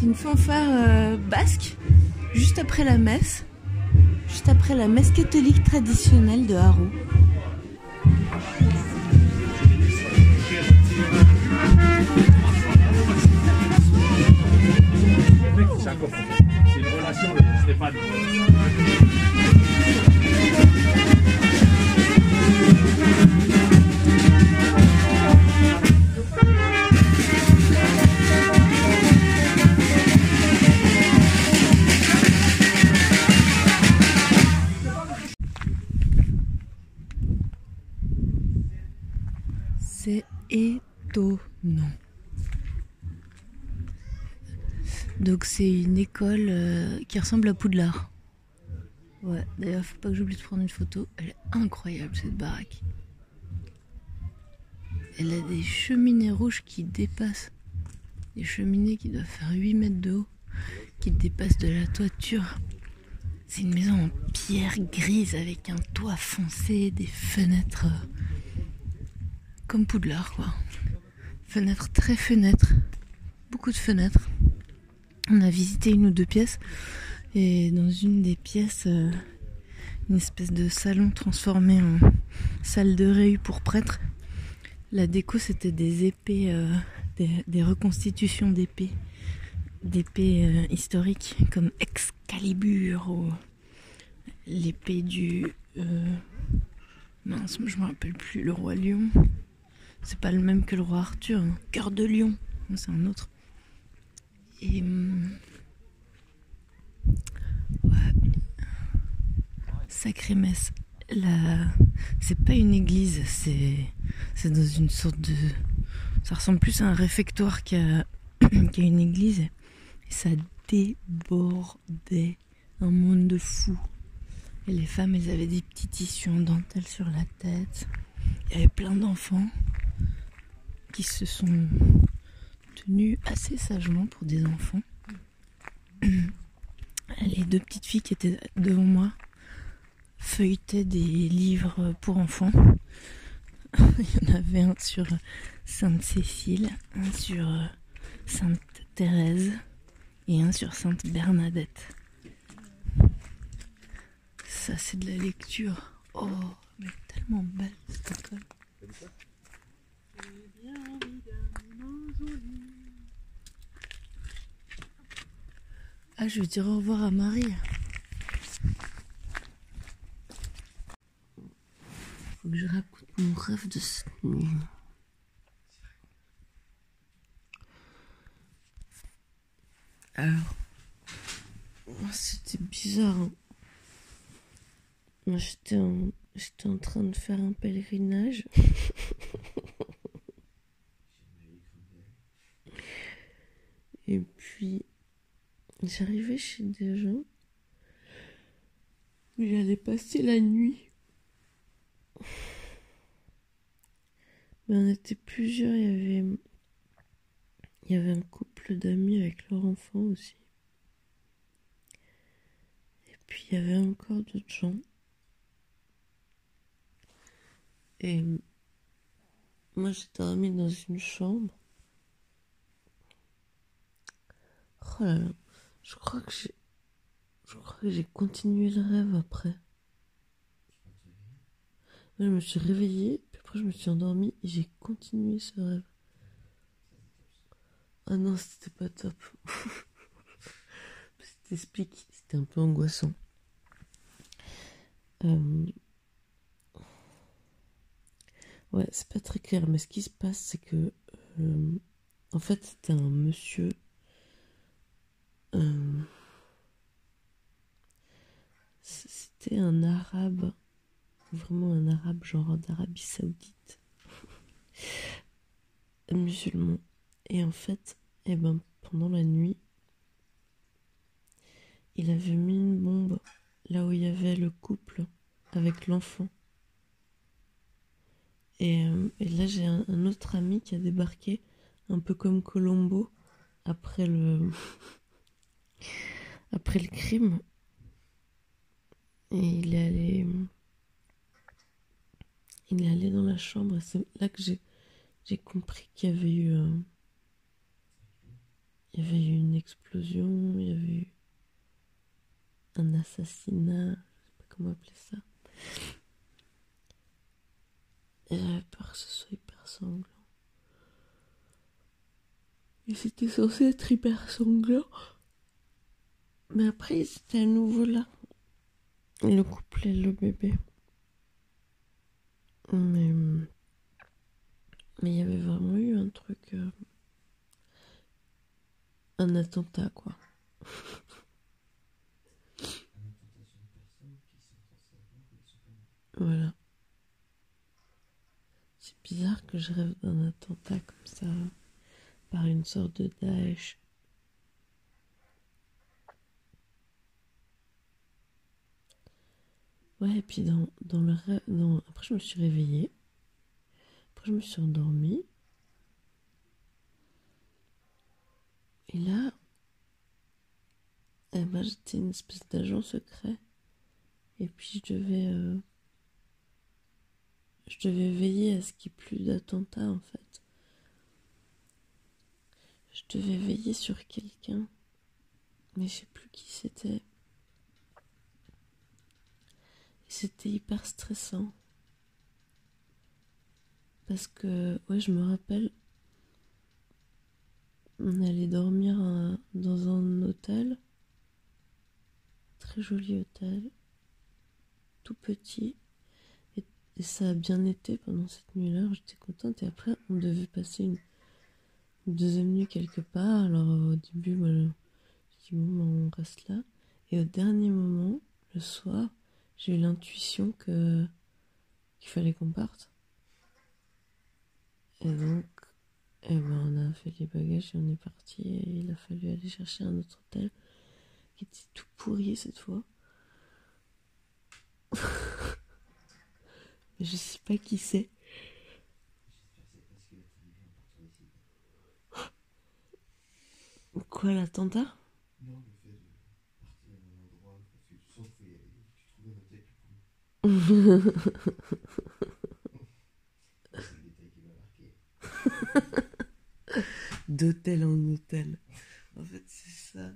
C'est une fanfare euh, basque, juste après la messe. Juste après la messe catholique traditionnelle de Haro. C'est une relation de Stéphane. C'est étonnant. Donc c'est une école euh, qui ressemble à Poudlard. Ouais, d'ailleurs faut pas que j'oublie de prendre une photo. Elle est incroyable cette baraque. Elle a des cheminées rouges qui dépassent. Des cheminées qui doivent faire 8 mètres de haut. Qui dépassent de la toiture. C'est une maison en pierre grise avec un toit foncé, des fenêtres comme Poudlard quoi. Fenêtres très fenêtres. Beaucoup de fenêtres. On a visité une ou deux pièces et dans une des pièces, euh, une espèce de salon transformé en salle de réu pour prêtres. La déco c'était des épées, euh, des, reconstitutions d'épées, d'épées euh, historiques comme Excalibur ou l'épée du mince, je me rappelle plus le roi lion. C'est pas le même que le roi Arthur, hein. cœur de lion, c'est un autre. Et hum, ouais. sacrée messe. C'est pas une église, c'est dans une sorte de. Ça ressemble plus à un réfectoire qu'à une église. Et ça débordait un monde de fou. Et les femmes, elles avaient des petits tissus en dentelle sur la tête. Il y avait plein d'enfants qui se sont tenus assez sagement pour des enfants. Les deux petites filles qui étaient devant moi feuilletaient des livres pour enfants. Il y en avait un sur Sainte Cécile, un sur Sainte Thérèse et un sur Sainte Bernadette. Ça, c'est de la lecture. Oh, mais tellement belle cette école. Ah, je vais dire au revoir à Marie. Faut que je raconte mon rêve de cette nuit. Alors, oh, c'était bizarre. Moi, j'étais en, j'étais en train de faire un pèlerinage. Et puis, j'arrivais chez des gens où j'allais passer la nuit. Mais on était plusieurs, il y avait, il y avait un couple d'amis avec leur enfant aussi. Et puis il y avait encore d'autres gens. Et moi j'ai dormi dans une chambre. Oh là là, je crois que j'ai, je crois que j'ai continué le rêve après. Je me suis réveillée, puis après je me suis endormie et j'ai continué ce rêve. Ah non, c'était pas top. T'explique, c'était un peu angoissant. Euh, Ouais, c'est pas très clair, mais ce qui se passe, c'est que, euh, en fait, c'était un monsieur. Euh, C'était un arabe, vraiment un arabe, genre d'Arabie Saoudite, musulman. Et en fait, eh ben, pendant la nuit, il avait mis une bombe là où il y avait le couple avec l'enfant. Et, euh, là, j'ai un autre ami qui a débarqué, un peu comme Colombo, après le, après le crime. Et il est allé, il est allé dans la chambre. et C'est là que j'ai, j'ai compris qu'il y avait eu il y avait eu une explosion, il y avait eu un assassinat, je sais pas comment appeler ça. Et j'avais peur que ce soit hyper sanglant. Et c'était censé être hyper sanglant. Mais après, c'était à nouveau là. Le couple et le bébé. Mais. Mais il y avait vraiment eu un truc. euh, un attentat, quoi. Voilà. C'est bizarre que je rêve d'un attentat comme ça, par une sorte de Daesh. Ouais, et puis dans, dans le rêve. Après, je me suis réveillée. Après, je me suis endormie. Et là, eh ben, j'étais une espèce d'agent secret. Et puis, je devais. euh, je devais veiller à ce qu'il n'y ait plus d'attentats, en fait. Je devais veiller sur quelqu'un. Mais je sais plus qui c'était. Et C'était hyper stressant. Parce que, ouais, je me rappelle, on allait dormir euh, dans un hôtel. Très joli hôtel. Tout petit. Et, ça a bien été pendant cette nuit-là. J'étais contente. Et après, on devait passer une, deuxième nuit quelque part. Alors, euh, au début, je je dis, bon, ben, on reste là. Et au dernier moment, le soir, j'ai eu l'intuition que qu'il fallait qu'on parte. Et donc, eh ben, on a fait les bagages et on est parti. Il a fallu aller chercher un autre hôtel qui était tout pourri cette fois. Mais je sais pas qui c'est. Quoi, l'attentat Non, le fait de partir à un endroit parce que tu sens qu'il faut y aller, tu trouves un hôtel plus cool. C'est le détail qui m'a marqué. D'hôtel en hôtel. En fait, c'est ça.